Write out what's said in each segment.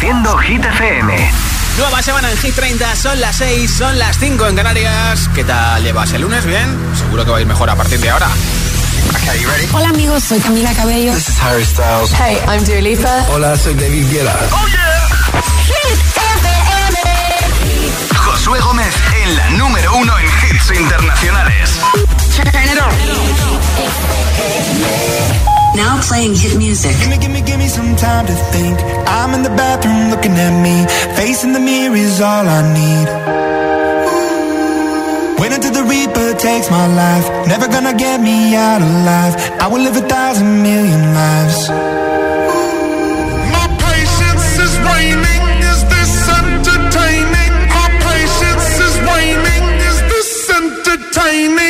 Reproduciendo Hit FM. Nueva semana en Hit 30, son las 6, son las 5 en Canarias. ¿Qué tal llevas el lunes? ¿Bien? Seguro que va a ir mejor a partir de ahora. Hola amigos, soy Camila Cabello. This is Harry Styles. Hey, I'm Dua Lipa. Hola, soy David Guetta. ¡Oh, yeah! Hit FM. Josué Gómez en la número uno en hits internacionales. Now playing hit music. Gimme, gimme, gimme some time to think. I'm in the bathroom looking at me. Facing the mirror is all I need. Wait until the Reaper takes my life. Never gonna get me out alive. I will live a thousand million lives. My patience is waning. Is this entertaining? My patience is waning. Is this entertaining?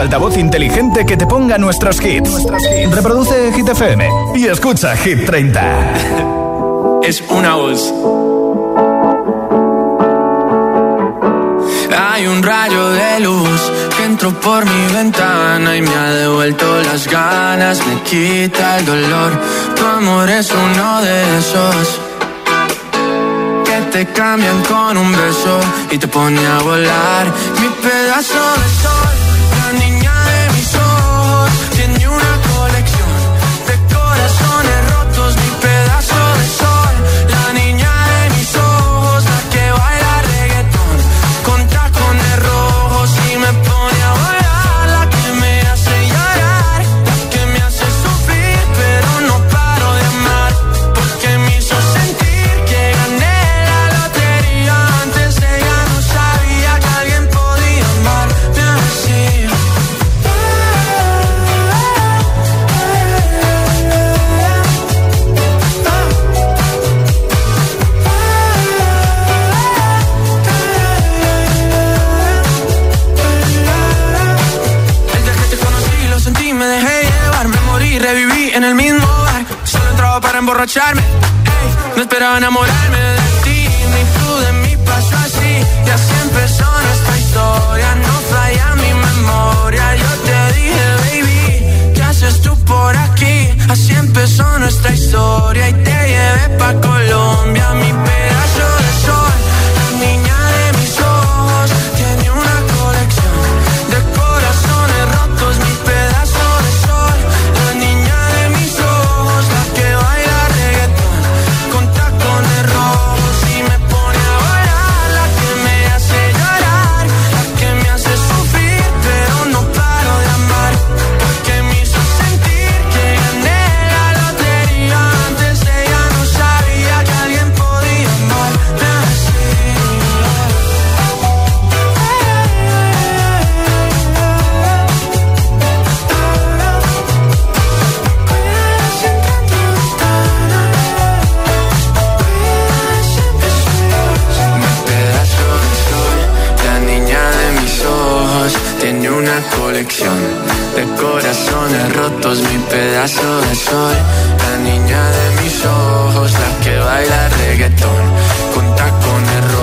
Altavoz inteligente que te ponga nuestros hits. Reproduce Hit FM y escucha Hit 30. es una voz. Hay un rayo de luz que entró por mi ventana y me ha devuelto las ganas, me quita el dolor. Tu amor es uno de esos que te cambian con un beso y te pone a volar. Mi pedazo de sol, baila reggaetón, con tacones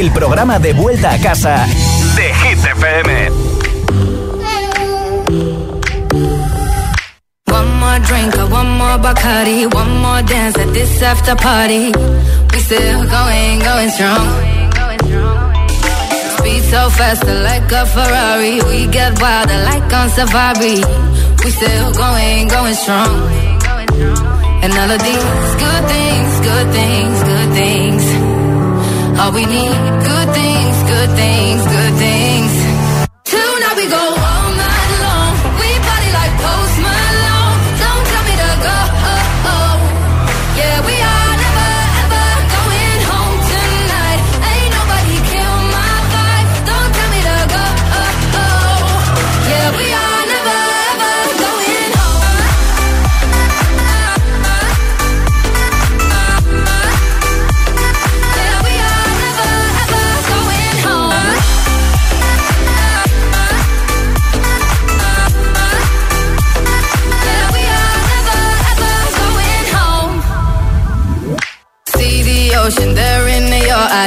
el programa de vuelta a casa de Hit FM. One more drink, one more Bacardi, one more dance at this after party. We still going, going strong. Speed so fast, like a Ferrari. We get wilder, like on safari. We still going, going strong. And all of these good things, good things, good things. All we need, good things, good things,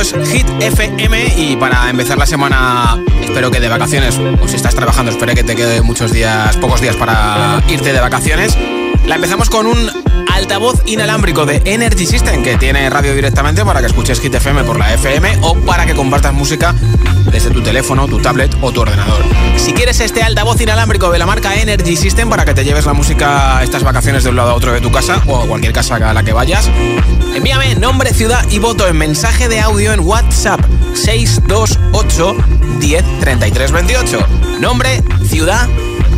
esto es Hit FM y para empezar la semana espero que de vacaciones, o si estás trabajando, espero que te quede muchos días, pocos días para irte de vacaciones. La empezamos con un altavoz inalámbrico de Energy System que tiene radio directamente para que escuches Hit FM por la FM o para que compartas música desde tu teléfono, tu tablet o tu ordenador. Si quieres este altavoz inalámbrico de la marca Energy System para que te lleves la música estas vacaciones de un lado a otro de tu casa o a cualquier casa a la que vayas, envíame nombre, ciudad y voto en mensaje de audio en WhatsApp 628 10 33 28. Nombre, ciudad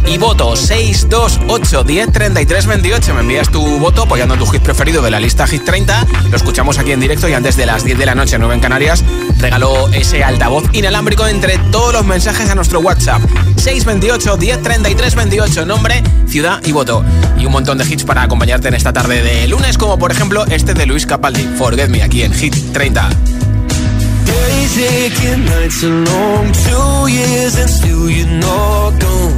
y voto 628 10 33 28. Me envías tu voto apoyando tu hit preferido de la lista Hit 30. Lo escuchamos aquí en directo y antes de las 10 de la noche, 9 en Canarias, regaló ese altavoz inalámbrico entre todos los mensajes a nuestro WhatsApp. 628 10 33 28. Nombre, ciudad y voto. Y un montón de hits para acompañarte en esta tarde de lunes, como por ejemplo este de Luis Capaldi, Forget Me, aquí en Hit 30. Days aching, nights are long, two years and still you're not gone.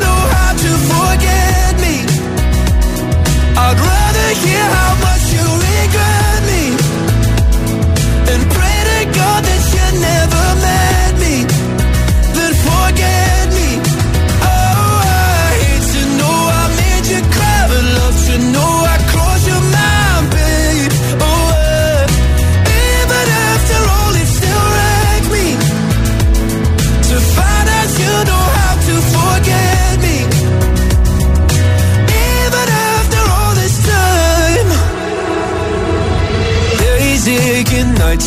Know how to forget me. I'd rather hear how much you regret me and pray to God that you never met me. Then forget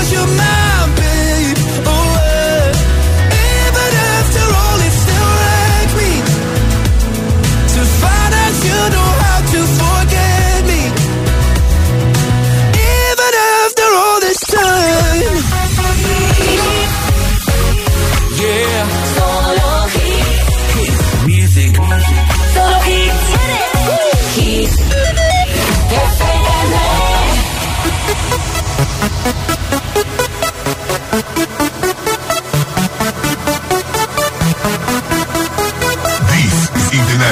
Cause you're mine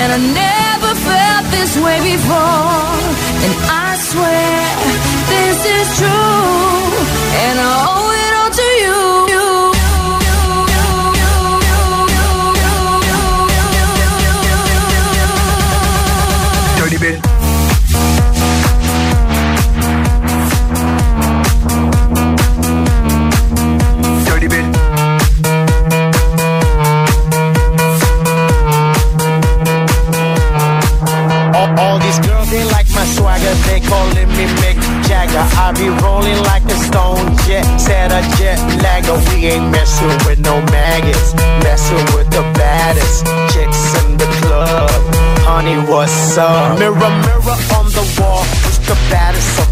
and I never felt this way before. And I swear this is true, and I Jagger. I be rolling like a stone jet, set a jet lagger. We ain't messing with no maggots, messing with the baddest chicks in the club. Honey, what's up? Mirror, mirror on the wall, who's the baddest of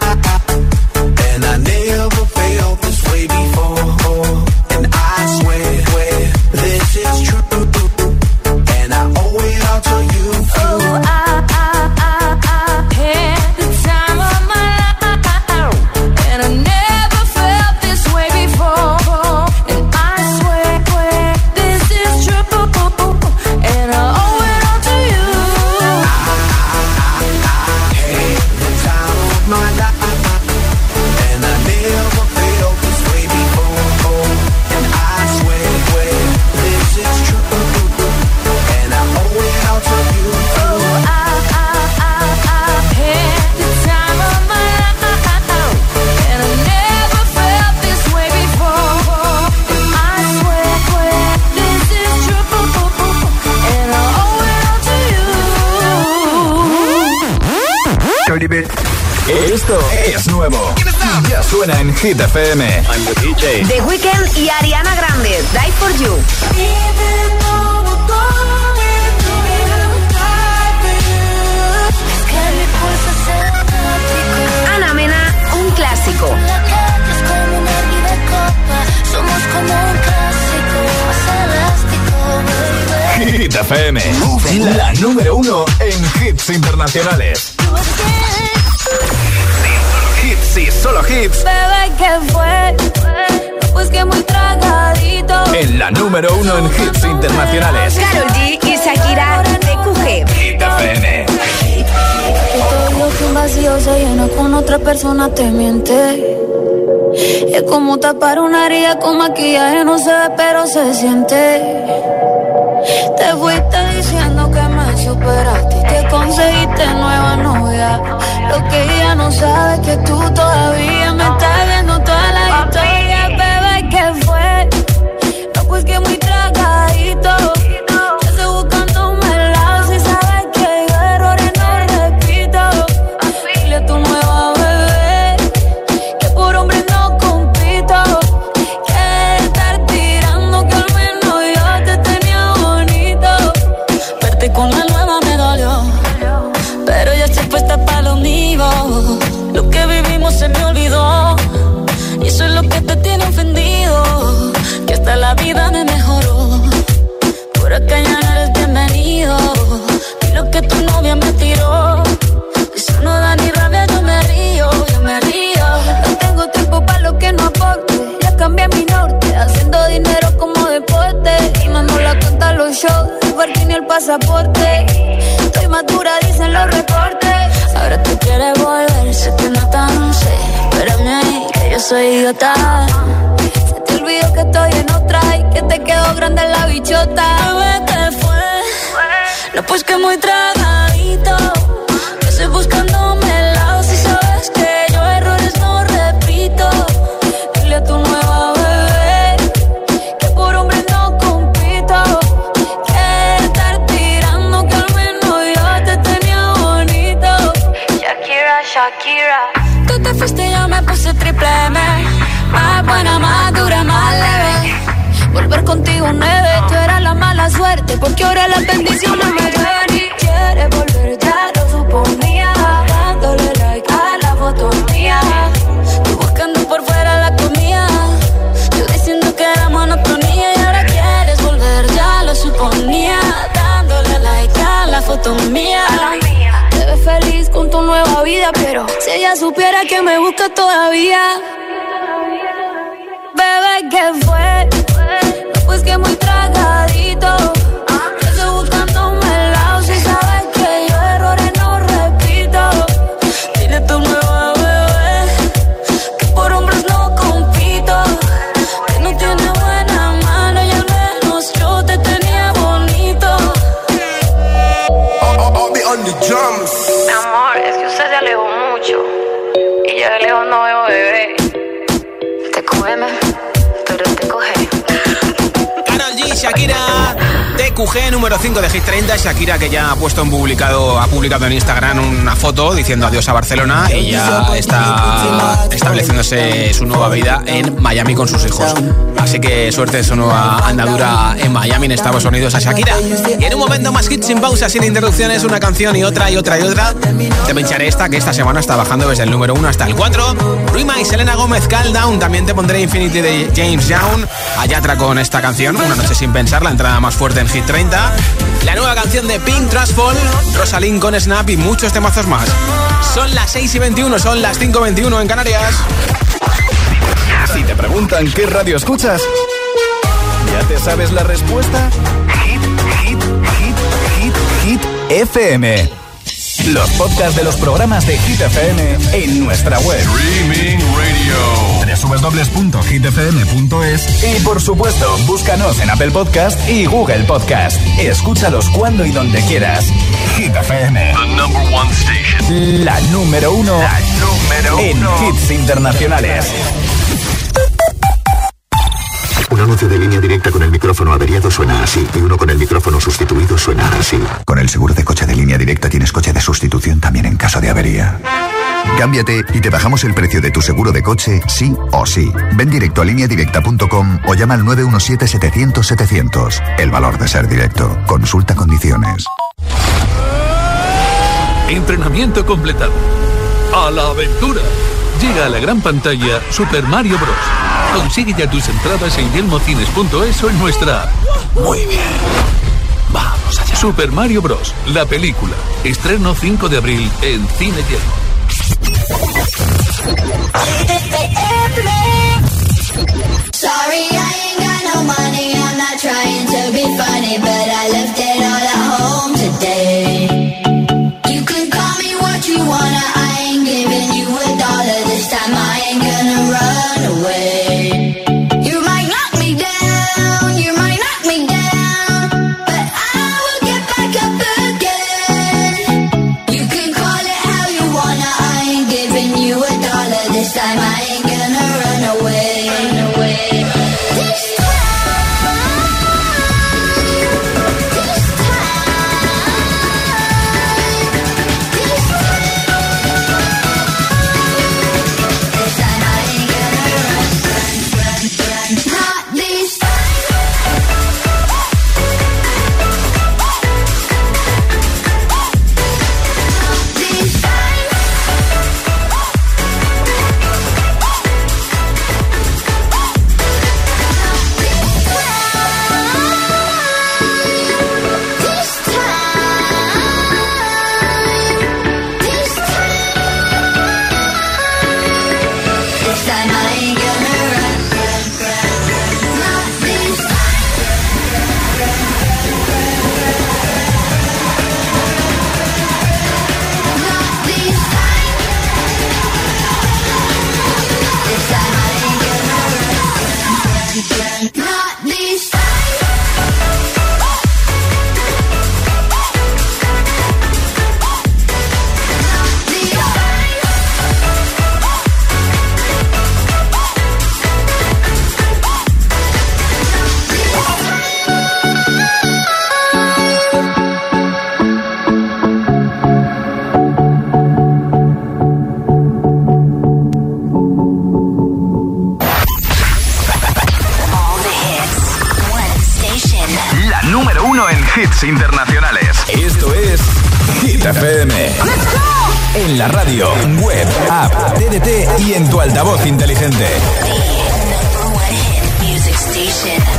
Hit FM. The Weeknd y Ariana Grande, Die for You. Ana Mena, un clásico. Somos como un clásico, más elástico, Hit FM. La número uno en hits internacionales. Y solo hits. Bebé, ¿qué fue? Pues que muy tragadito. En la número uno en hits internacionales. Carol G y Shakira, TQG. Hit FM. Todo lo que un vacío se llena con otra persona te miente. Es como tapar una herida con maquillaje, no se ve, pero se siente. Te fuiste diciendo que me superaste y conseguiste nueva novia. Lo que ella no sabe es que tú todavía me estás cuenta a los shows, el pasaporte. Estoy madura, dicen los reportes. Ahora tú quieres volver, sé que no tan sé. Espérame ahí, que yo soy idiota. Se te olvidó que estoy en otra y que te quedó grande la bichota. Bebé, ¿qué fue? No, pues que muy tragadito. Porque ahora las bendiciones me llueven y quieres volver, ya lo suponía, dándole like a la foto mía, tú buscando por fuera la comida, yo diciendo que era monotonía y ahora quieres volver, ya lo suponía, dándole like a la foto mía. Te ves feliz con tu nueva vida, pero si ella supiera que me busca todavía. Bebé, ¿qué fue? Pues que muy tragadito. TQG número 5 de Hit 30. Shakira que ya ha puesto en publicado, ha publicado en Instagram una foto diciendo adiós a Barcelona ya está estableciéndose su nueva vida en Miami con sus hijos. Así que suerte de su nueva andadura en Miami, en Estados Unidos, a Shakira. Y en un momento más hits sin pausa, sin interrupciones, una canción y otra y otra y otra. Te pincharé esta, que esta semana está bajando desde el número 1 hasta el 4. Rima y Selena Gómez, Calm Down. También te pondré Infinity de James Young. Ayatra con esta canción, Una noche sin pensar, la entrada más fuerte en Hit 30. La nueva canción de Pink Trust Fall, Rosalind con Snap y muchos temazos más. Son las 6 y 21, son las 5 y 21 en Canarias. Si te preguntan qué radio escuchas, ¿ya te sabes la respuesta? Hit, hit, hit, hit, hit, FM. Los podcasts de los programas de Hit FM en nuestra web. Streaming Radio. www.hitfm.es y por supuesto, búscanos en Apple Podcast y Google Podcast. Escúchalos cuando y donde quieras. Hit FM. The number one station. La número uno, La número en uno. hits internacionales. Un anuncio de línea directa con el micrófono averiado suena así y uno con el micrófono sustituido suena así. Con el seguro de coche de línea directa tienes coche de sustitución también en caso de avería. Cámbiate y te bajamos el precio de tu seguro de coche sí o sí. Ven directo a lineadirecta.com o llama al 917-700-700. El valor de ser directo. Consulta condiciones. Entrenamiento completado. A la aventura. Llega a la gran pantalla Super Mario Bros. Consigue ya tus entradas en yelmocines.es o en nuestra. Muy bien. Vamos allá. Super Mario Bros. La película. Estreno 5 de abril en Cine Yelmo.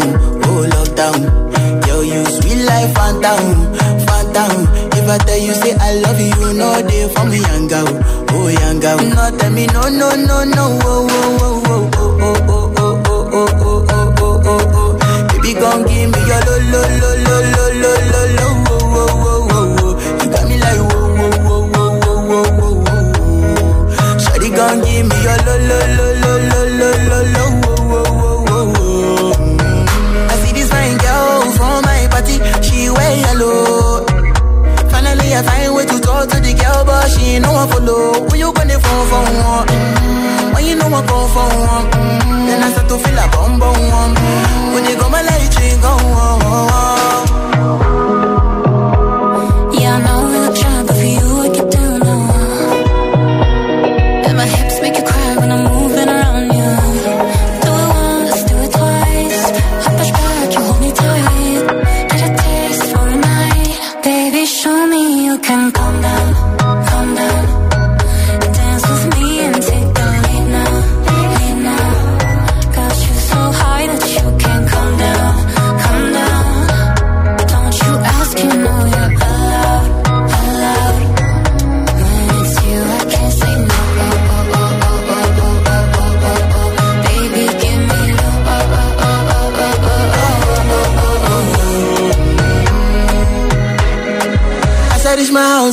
lockdown, oh lockdown. Yo, you sweet life, phantom, phantom. If I tell you say I love you, no day for me, young girl, oh young girl. No tell me no, no, no, no, oh, oh, oh, oh, oh, oh, oh, oh, oh, oh, oh, oh. Baby, gon' give me your lo, lo, lo, lo, lo, lo, lo, lo, oh, oh, oh, oh. You got me like oh, oh, oh, oh, oh, oh, oh, oh. Shawty gon' give me your lo, lo, lo. Yellow. Finally I find way to talk to the girl, but she ain't no one follow. Who you gonna phone for one? Mm, When you know I come for one, mm, then I start to feel a bum bum one. When you go my light, you go on. Yeah,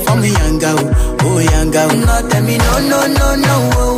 for me, young girl, oh young girl. No, tell me no, no, no, no, oh,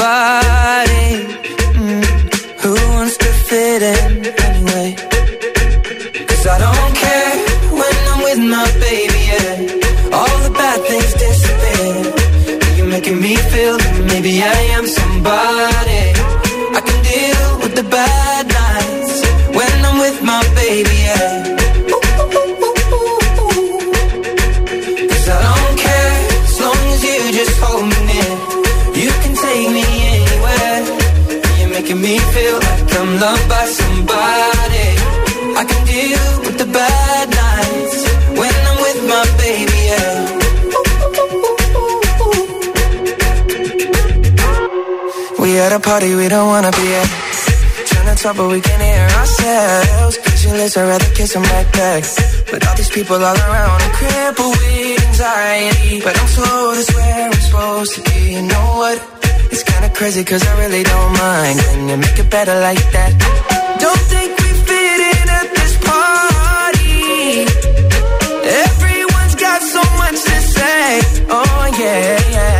nobody. At a party we don't wanna be at. Trying to talk but we can't hear ourselves. Pictureless, I'd rather kiss them right back. But all these people all around, I'm crippled with anxiety. But I'm told it's where I'm supposed to be. You know what? It's kinda crazy cause I really don't mind. Can you make it better like that? Don't think we fit in at this party. Everyone's got so much to say. Oh yeah, yeah.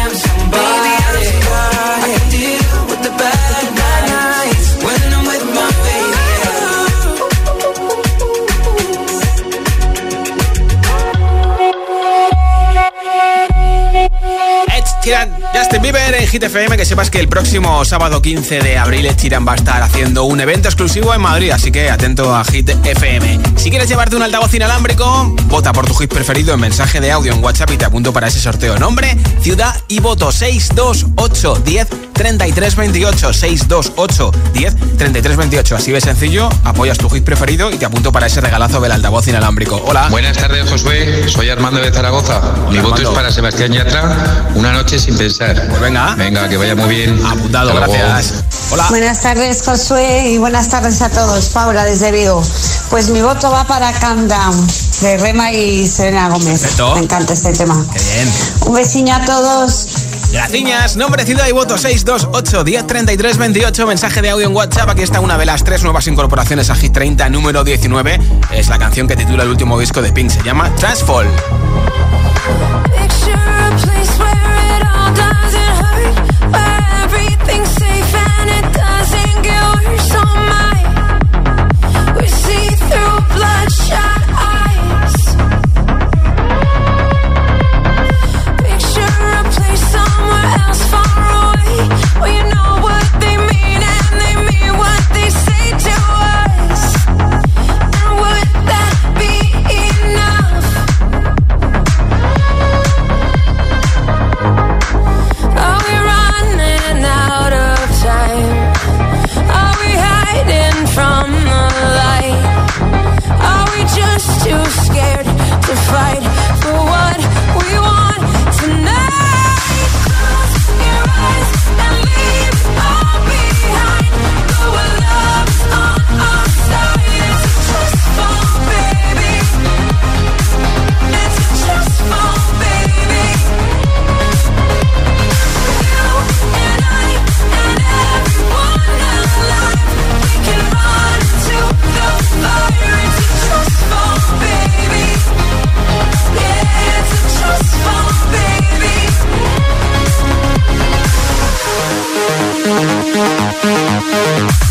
Justin Bieber en Hit FM. Que sepas que el próximo sábado 15 de abril Sheeran va a estar haciendo un evento exclusivo en Madrid. Así que atento a Hit FM. Si quieres llevarte un altavoz inalámbrico, vota por tu hit preferido en mensaje de audio en WhatsApp y te apunto para ese sorteo. Nombre, ciudad y voto 628 10 33 28 628 10 33 28. Así de sencillo, apoyas tu hit preferido y te apunto para ese regalazo del altavoz inalámbrico. Hola. Buenas tardes, Josué. Soy Armando de Zaragoza. Mi voto Armando. es para Sebastián Yatra. Una noche sin pensar. Pues venga. Venga, que vaya muy bien. Apuntado, Hasta luego. gracias. Hola. Buenas tardes, Josué, y buenas tardes a todos. Paula, desde Vigo. Pues mi voto va para Calm Down, de Rema y Serena Gómez. Perfecto. Me encanta este tema. Qué bien. Un besiño a todos. Gracias, nombre, ciudad y voto 628 10 33 28. Mensaje de audio en WhatsApp. Aquí está una de las tres nuevas incorporaciones a Hit 30, número 19. Es la canción que titula el último disco de Pink. Se llama Transfall. Picture Oh, you know Música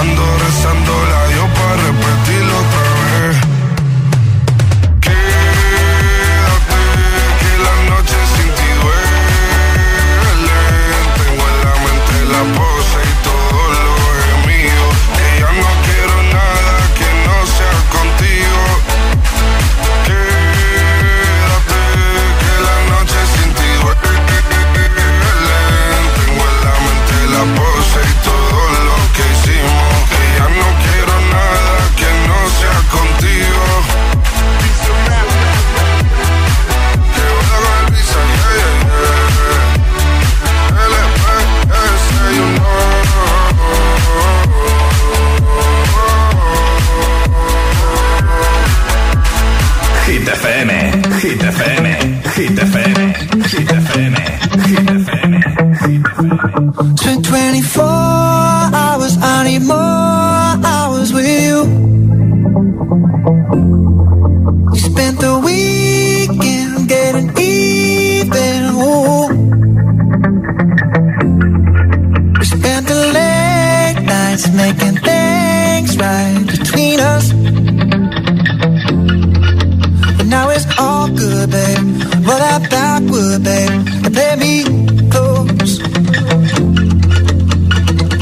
Ando rezando la yo para repetir FM, Hit FM, Hit FM, Hit FM, Hit FM, Hit FM. 24 it's all good, babe. Roll that backward, babe, and let me close.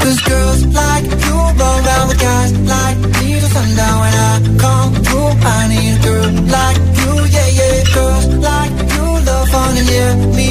Cause girls like you run around with guys like me till sundown. When I come through, I need a girl like you, yeah, yeah. Girls like you love fun and yeah, me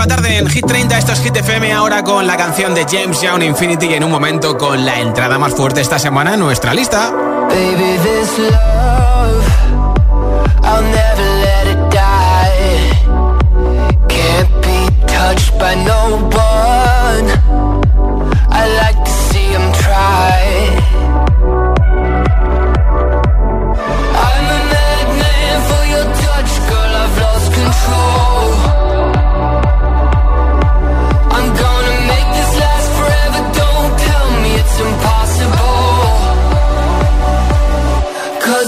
La tarde en Hit 30. Esto es Hit FM ahora con la canción de James Young Infinity y en un momento con la entrada más fuerte esta semana en nuestra lista. Baby, this love, I'll never let it die. Can't be touched by no one. I like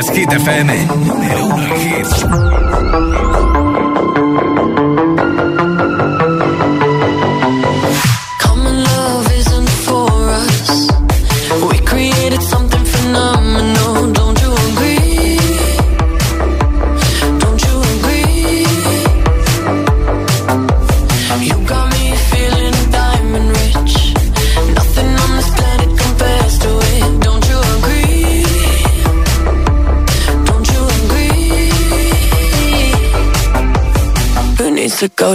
Es, Hit FM. Número uno en.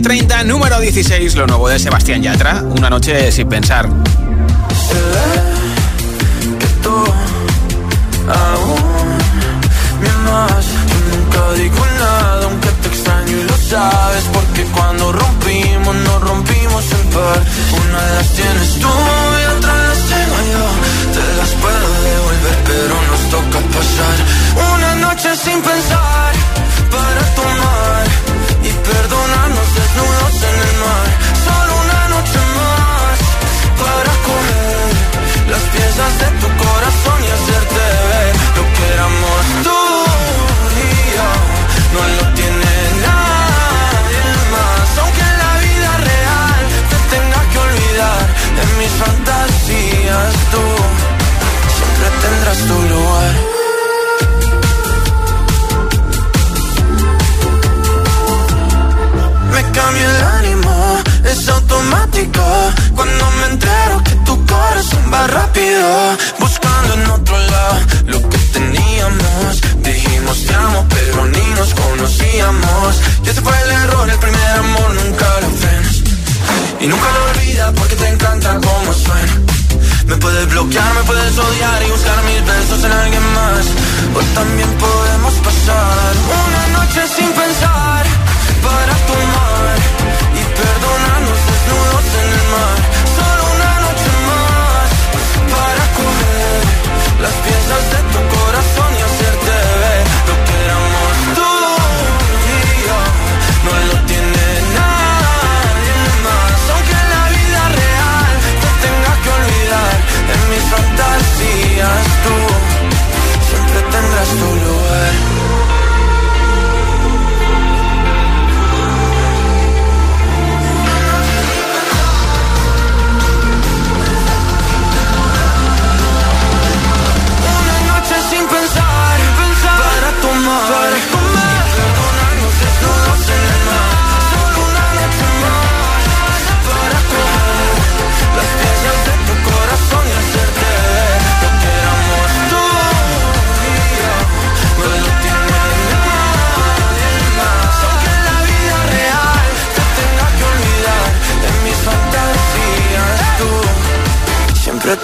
30, número 16, lo nuevo de Sebastián Yatra, Una noche sin pensar.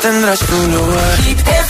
Tendrás tu lugar.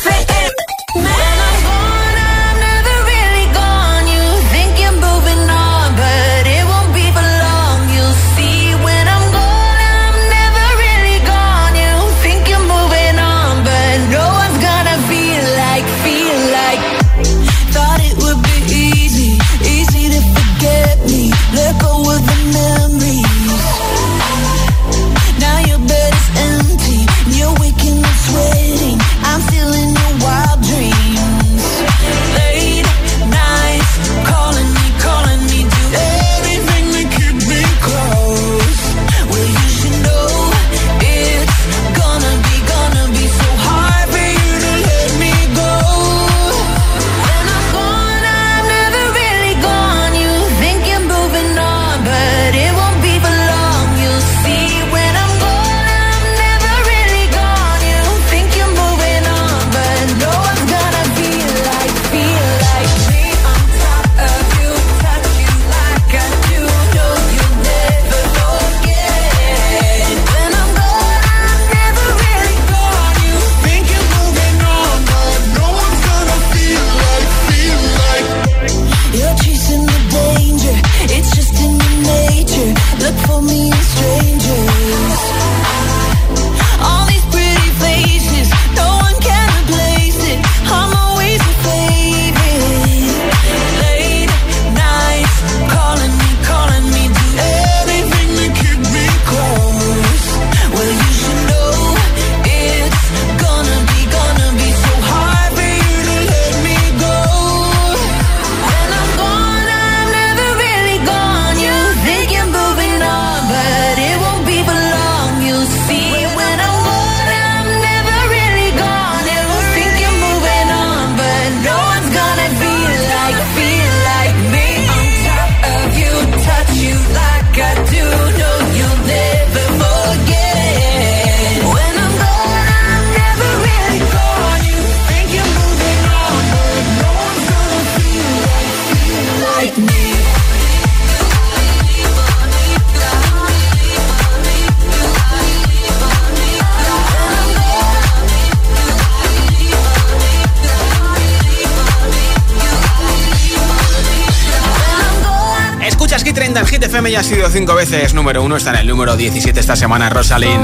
Cinco veces número uno, está en el número 17 esta semana, Rosalind.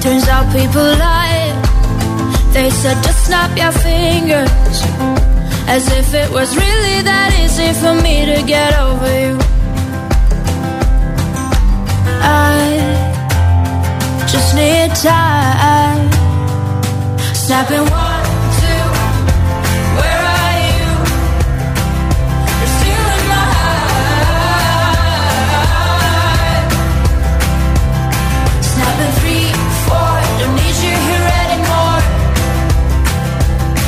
Turns out people lie. They said just snap your fingers. As if it was really that easy for me to get over you. I just need time. Snapping one, two, where are you? You're my heart. Three, four, don't need you here anymore.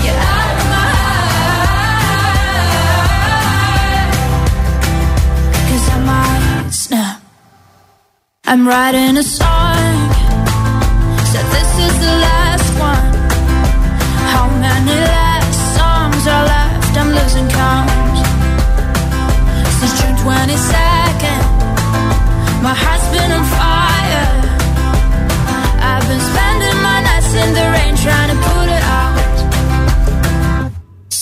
Get out of my snap. I'm writing a song